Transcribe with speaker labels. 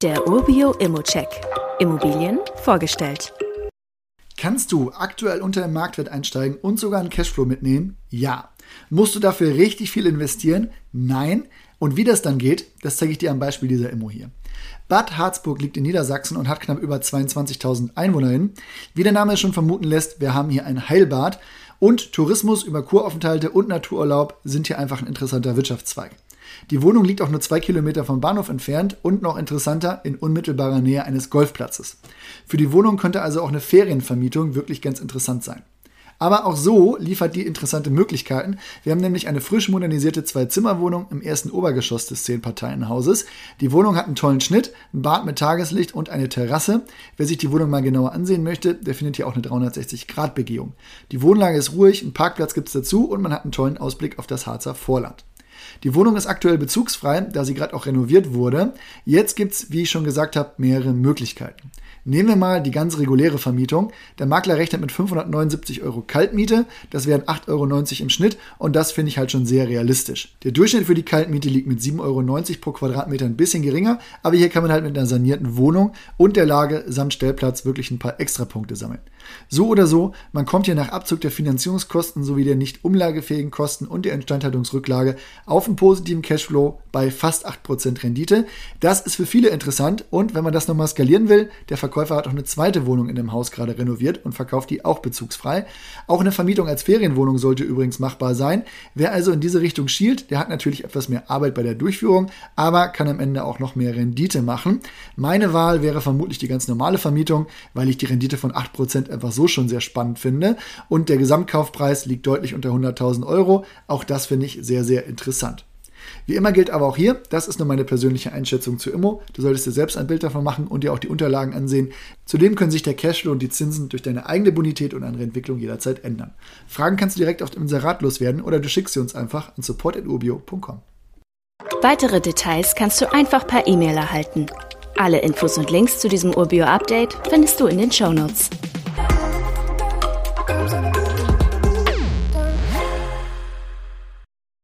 Speaker 1: Der Urbio Immocheck. Immobilien vorgestellt.
Speaker 2: Kannst du aktuell unter dem Marktwert einsteigen und sogar einen Cashflow mitnehmen? Ja. Musst du dafür richtig viel investieren? Nein. Und wie das dann geht, das zeige ich dir am Beispiel dieser Immo hier. Bad Harzburg liegt in Niedersachsen und hat knapp über 22.000 EinwohnerInnen. Wie der Name schon vermuten lässt, wir haben hier ein Heilbad und Tourismus über Kuraufenthalte und Natururlaub sind hier einfach ein interessanter Wirtschaftszweig. Die Wohnung liegt auch nur zwei Kilometer vom Bahnhof entfernt und noch interessanter in unmittelbarer Nähe eines Golfplatzes. Für die Wohnung könnte also auch eine Ferienvermietung wirklich ganz interessant sein. Aber auch so liefert die interessante Möglichkeiten. Wir haben nämlich eine frisch modernisierte Zwei-Zimmer-Wohnung im ersten Obergeschoss des Zehn-Parteien-Hauses. Die Wohnung hat einen tollen Schnitt, ein Bad mit Tageslicht und eine Terrasse. Wer sich die Wohnung mal genauer ansehen möchte, der findet hier auch eine 360-Grad-Begehung. Die Wohnlage ist ruhig, einen Parkplatz gibt es dazu und man hat einen tollen Ausblick auf das Harzer Vorland. Die Wohnung ist aktuell bezugsfrei, da sie gerade auch renoviert wurde. Jetzt gibt es, wie ich schon gesagt habe, mehrere Möglichkeiten. Nehmen wir mal die ganz reguläre Vermietung. Der Makler rechnet mit 579 Euro Kaltmiete. Das wären 8,90 Euro im Schnitt und das finde ich halt schon sehr realistisch. Der Durchschnitt für die Kaltmiete liegt mit 7,90 Euro pro Quadratmeter ein bisschen geringer, aber hier kann man halt mit einer sanierten Wohnung und der Lage samt Stellplatz wirklich ein paar Extrapunkte sammeln. So oder so, man kommt hier nach Abzug der Finanzierungskosten sowie der nicht umlagefähigen Kosten und der Instandhaltungsrücklage auf einen positiven Cashflow bei fast 8% Rendite. Das ist für viele interessant und wenn man das nochmal skalieren will, der Verkäufer hat auch eine zweite Wohnung in dem Haus gerade renoviert und verkauft die auch bezugsfrei. Auch eine Vermietung als Ferienwohnung sollte übrigens machbar sein. Wer also in diese Richtung schielt, der hat natürlich etwas mehr Arbeit bei der Durchführung, aber kann am Ende auch noch mehr Rendite machen. Meine Wahl wäre vermutlich die ganz normale Vermietung, weil ich die Rendite von 8% einfach so schon sehr spannend finde und der Gesamtkaufpreis liegt deutlich unter 100.000 Euro. Auch das finde ich sehr, sehr interessant. Wie immer gilt aber auch hier, das ist nur meine persönliche Einschätzung zu Immo. Du solltest dir selbst ein Bild davon machen und dir auch die Unterlagen ansehen. Zudem können sich der Cashflow und die Zinsen durch deine eigene Bonität und andere Entwicklung jederzeit ändern. Fragen kannst du direkt auf dem Inserat loswerden oder du schickst sie uns einfach an support.urbio.com.
Speaker 1: Weitere Details kannst du einfach per E-Mail erhalten. Alle Infos und Links zu diesem Urbio-Update findest du in den Show Notes.